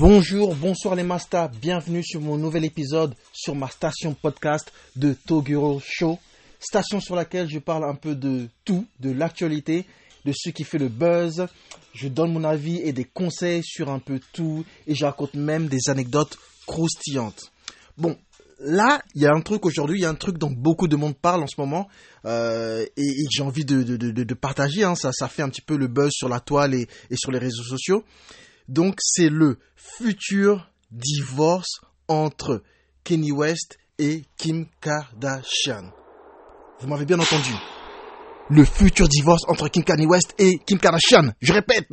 Bonjour, bonsoir les Mastas, bienvenue sur mon nouvel épisode sur ma station podcast de Toguro Show, station sur laquelle je parle un peu de tout, de l'actualité, de ce qui fait le buzz. Je donne mon avis et des conseils sur un peu tout et je raconte même des anecdotes croustillantes. Bon, là, il y a un truc aujourd'hui, il y a un truc dont beaucoup de monde parle en ce moment euh, et, et j'ai envie de, de, de, de partager. Hein, ça, ça fait un petit peu le buzz sur la toile et, et sur les réseaux sociaux. Donc, c'est le futur divorce entre Kenny West et Kim Kardashian. Vous m'avez bien entendu. Le futur divorce entre Kim Kanye West et Kim Kardashian. Je répète.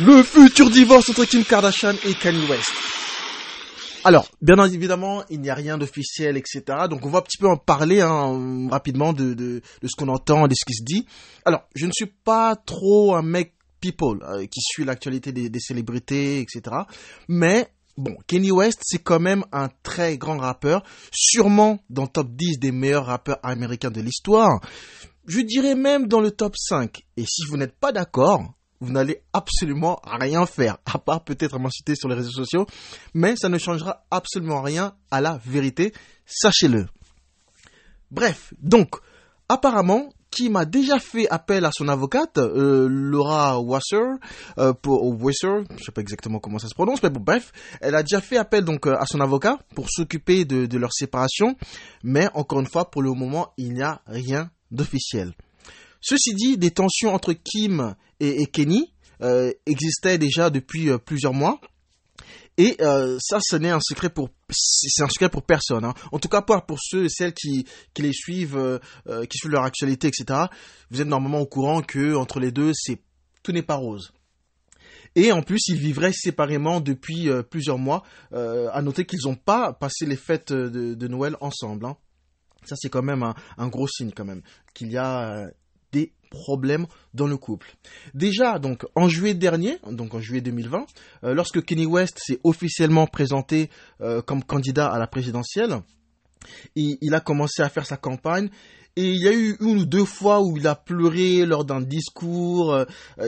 Le futur divorce entre Kim Kardashian et Kanye West. Alors, bien évidemment, il n'y a rien d'officiel, etc. Donc, on va un petit peu en parler hein, rapidement de, de, de ce qu'on entend, de ce qui se dit. Alors, je ne suis pas trop un mec people euh, qui suit l'actualité des, des célébrités, etc. Mais bon, Kanye West, c'est quand même un très grand rappeur, sûrement dans le top 10 des meilleurs rappeurs américains de l'histoire. Je dirais même dans le top 5. Et si vous n'êtes pas d'accord, vous n'allez absolument rien faire, à part peut-être m'insulter sur les réseaux sociaux, mais ça ne changera absolument rien à la vérité, sachez-le. Bref, donc, apparemment, Kim a déjà fait appel à son avocate, euh, Laura Wasser, euh, pour je sais pas exactement comment ça se prononce, mais bon, bref, elle a déjà fait appel donc euh, à son avocat pour s'occuper de, leur séparation, mais encore une fois, pour le moment, il n'y a rien d'officiel. Ceci dit, des tensions entre Kim et, Kenny euh, existaient déjà depuis plusieurs mois. Et euh, ça, ce n'est un secret pour c'est un secret pour personne. Hein. En tout cas, pas pour ceux et celles qui, qui les suivent, euh, euh, qui suivent leur actualité, etc. Vous êtes normalement au courant que entre les deux, c'est tout n'est pas rose. Et en plus, ils vivraient séparément depuis plusieurs mois. À noter qu'ils n'ont pas passé les fêtes de, Noël ensemble. Hein. Ça, c'est quand même un, un, gros signe, quand même, qu'il y a des problèmes dans le couple. Déjà, donc, en juillet dernier, donc en juillet 2020, euh, lorsque Kenny West s'est officiellement présenté euh, comme candidat à la présidentielle, il, a commencé à faire sa campagne. Et il y a eu une ou deux fois où il a pleuré lors d'un discours, euh,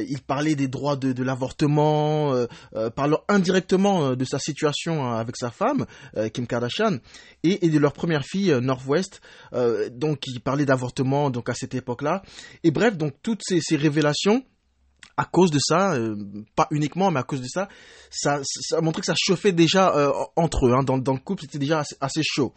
il parlait des droits de, l'avortement, euh, euh, parlant indirectement de sa situation avec sa femme, Kim Kardashian, et, de leur première fille, Northwest, donc il parlait d'avortement donc à cette époque-là. Et bref, donc toutes ces, révélations, à cause de ça, euh, pas uniquement, mais à cause de ça, ça, ça a montré que ça chauffait déjà euh, entre eux. Hein, dans, le couple, c'était déjà assez, chaud.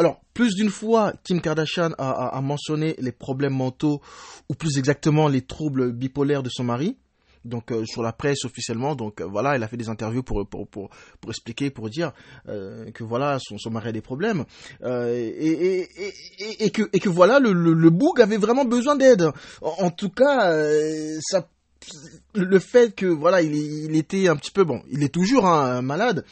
Alors, plus d'une fois, Kim Kardashian a, mentionné les problèmes mentaux, ou plus exactement les troubles bipolaires de son mari. Donc euh, sur la presse officiellement, donc voilà, elle a fait des interviews pour pour pour, expliquer, pour dire que voilà son, son mari a des problèmes et, et, et, que et que voilà le le, le avait vraiment besoin d'aide. En, tout cas, ça le fait que voilà il, il, était un petit peu bon il est toujours hein, malade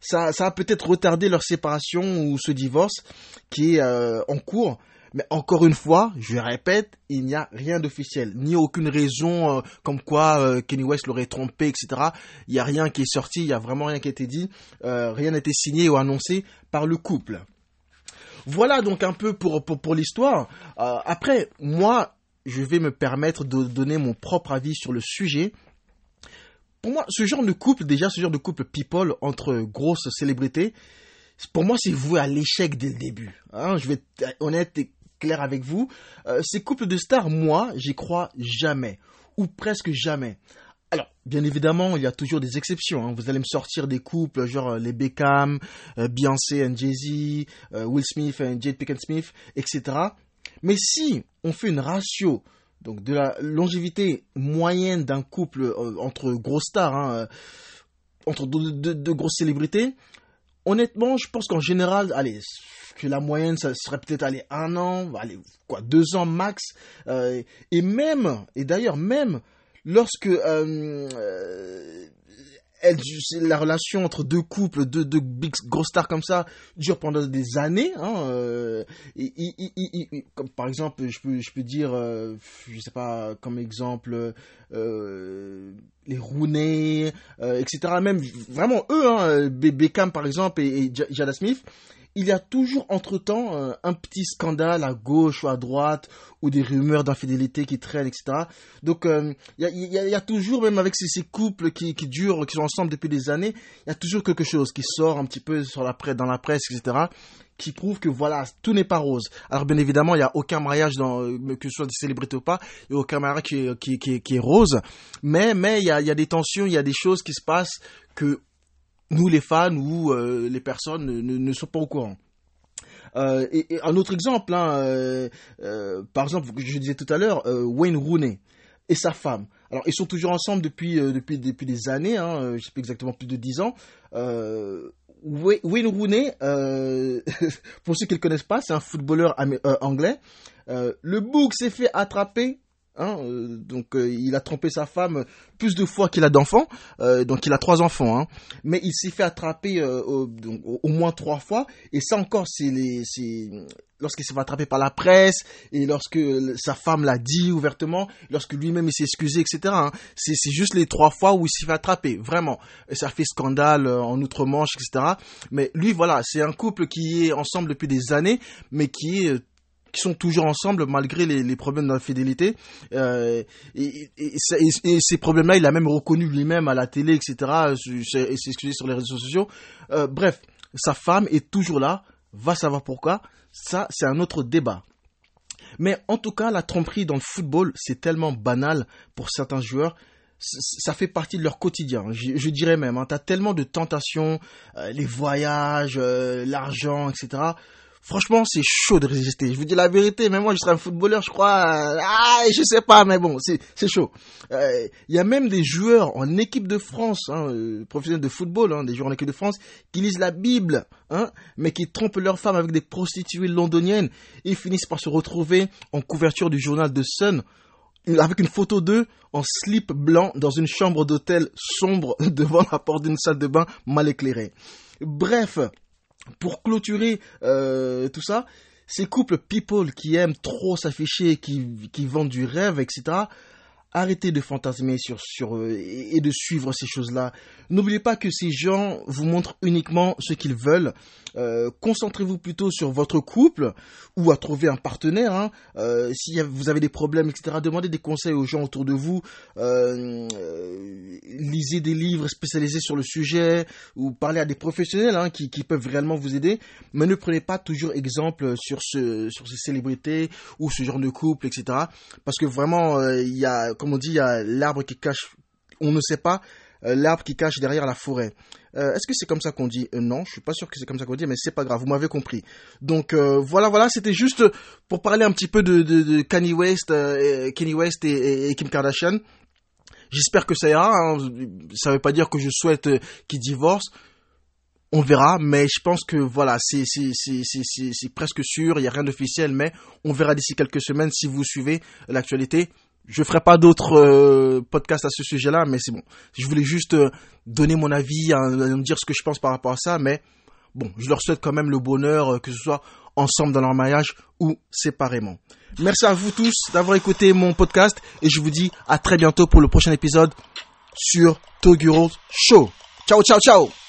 ça, ça a peut-être retardé leur séparation ou ce divorce qui est euh, en cours mais encore une fois, je répète, il n'y a rien d'officiel, ni aucune raison euh, comme quoi euh, Kenny West l'aurait trompé, etc. Il n'y a rien qui est sorti, il n'y a vraiment rien qui a été dit, euh, rien n'a été signé ou annoncé par le couple. Voilà donc un peu pour, pour, pour l'histoire. après, moi, je vais me permettre de donner mon propre avis sur le sujet. Pour moi, ce genre de couple, déjà, ce genre de couple people entre grosses célébrités, pour moi, c'est voué à l'échec dès le début. Hein, je vais être honnête et clair avec vous. Euh, ces couples de stars, moi, j'y crois jamais. Ou presque jamais. Alors, bien évidemment, il y a toujours des exceptions. Hein. Vous allez me sortir des couples genre euh, les Beckham, euh, Beyoncé et Jay-Z, Will Smith et Jade Pinkett Smith, etc. Mais si on fait une ratio donc de la longévité moyenne d'un couple euh, entre gros stars, hein, euh, entre deux, grosses célébrités, honnêtement, je pense qu'en général, allez, que la moyenne, ça serait peut-être aller un an, allez, quoi, deux ans max. Euh, et même, et d'ailleurs même, lorsque la relation entre deux couples, deux, deux big grosses stars comme ça, dure pendant des années. Hein, euh, et, comme par exemple, je peux, je peux dire, euh, je sais pas, comme exemple, euh, les Rooney, euh, etc. Même vraiment eux, hein, Beckham par exemple et, Jada Smith, il y a toujours entre-temps euh, un petit scandale à gauche ou à droite ou des rumeurs d'infidélité qui traînent, etc. Donc euh, il y, a, toujours, même avec ces, couples qui, durent, qui sont ensemble depuis des années, il y a toujours quelque chose qui sort un petit peu sur la presse, dans la presse, etc qui prouve que voilà, tout n'est pas rose. Alors bien évidemment, il n'y a aucun mariage, euh, que ce soit des célébrités ou pas, il n'y a aucun mariage qui est, rose, mais mais il y a, des tensions, il y a des choses qui se passent que nous les fans ou euh, les personnes ne, ne, sont pas au courant. Euh, et, un autre exemple, hein, par exemple, je disais tout à l'heure, Wayne Rooney et sa femme. Alors, ils sont toujours ensemble depuis, depuis, depuis des années, hein, je ne sais pas exactement plus de 10 ans. Wayne Rooney, pour ceux qui ne le connaissent pas, c'est un footballeur anglais. le bouc s'est fait attraper Hein, euh, donc euh, il a trompé sa femme plus de fois qu'il a d'enfants, euh, donc il a trois enfants. Hein, mais il s'est fait attraper au, moins trois fois. Et ça encore, c'est lorsqu'il s'est fait attraper par la presse et lorsque sa femme l'a dit ouvertement, lorsque lui-même il s'est excusé, etc. Hein. c'est juste les trois fois où il s'est fait attraper, vraiment. Ça fait scandale en outre-Manche, etc. Mais lui, voilà, c'est un couple qui est ensemble depuis des années, mais qui est sont toujours ensemble malgré les, problèmes d'infidélité. Euh, et, ces problèmes-là, il a même reconnu lui-même à la télé, etc. Et s'est excusé sur les réseaux sociaux. Euh, bref, sa femme est toujours là. Va savoir pourquoi. Ça, c'est un autre débat. Mais en tout cas, la tromperie dans le football, c'est tellement banal pour certains joueurs ça fait partie de leur quotidien. Je, dirais même, hein, tu as tellement de tentations, euh, les voyages, l'argent, etc franchement, c'est chaud de résister. Je vous dis la vérité, même moi, je serais un footballeur, je crois. Ah, je sais pas, mais bon, c'est chaud. Il euh, y a même des joueurs en équipe de France, hein, euh, professionnels de football, hein, des joueurs en équipe de France, qui lisent la Bible, hein, mais qui trompent leurs femmes avec des prostituées londoniennes et finissent par se retrouver en couverture du journal de Sun avec une photo d'eux en slip blanc dans une chambre d'hôtel sombre devant la porte d'une salle de bain mal éclairée. Bref, pour clôturer euh, tout ça, ces couples people qui aiment trop s'afficher, qui, qui vendent du rêve, etc., arrêtez de fantasmer sur, sur euh, et de suivre ces choses-là. N'oubliez pas que ces gens vous montrent uniquement ce qu'ils veulent. Euh, concentrez-vous plutôt sur votre couple ou à trouver un partenaire. Hein. Euh, si vous avez des problèmes, etc., demandez des conseils aux gens autour de vous. lisez des livres spécialisés sur le sujet ou parlez à des professionnels hein, qui, qui, peuvent réellement vous aider. Mais ne prenez pas toujours exemple sur, ce, sur ces célébrités ou ce genre de couple, etc. Parce que vraiment, il y a on dit, il y a l'arbre qui cache, on ne sait pas, euh, l'arbre qui cache derrière la forêt. Euh, est-ce que c'est comme ça qu'on dit? Euh, Non, je suis pas sûr que c'est comme ça qu'on dit, mais c'est pas grave, vous m'avez compris. Donc voilà, voilà, c'était juste pour parler un petit peu de, Kanye West, Kanye West et, Kim Kardashian. J'espère que ça ira. Hein. Ça veut pas dire que je souhaite qu'ils divorcent. On verra, mais je pense que voilà, c'est presque sûr. Il n'y a rien d'officiel, mais on verra d'ici quelques semaines si vous suivez l'actualité je ferai pas d'autres euh, podcasts à ce sujet-là, mais c'est bon. Je voulais juste euh, donner mon avis, hein, dire ce que je pense par rapport à ça, mais bon, je leur souhaite quand même le bonheur, euh, que ce soit ensemble dans leur mariage ou séparément. Merci à vous tous d'avoir écouté mon podcast et je vous dis à très bientôt pour le prochain épisode sur Toguro Show. Ciao, ciao, ciao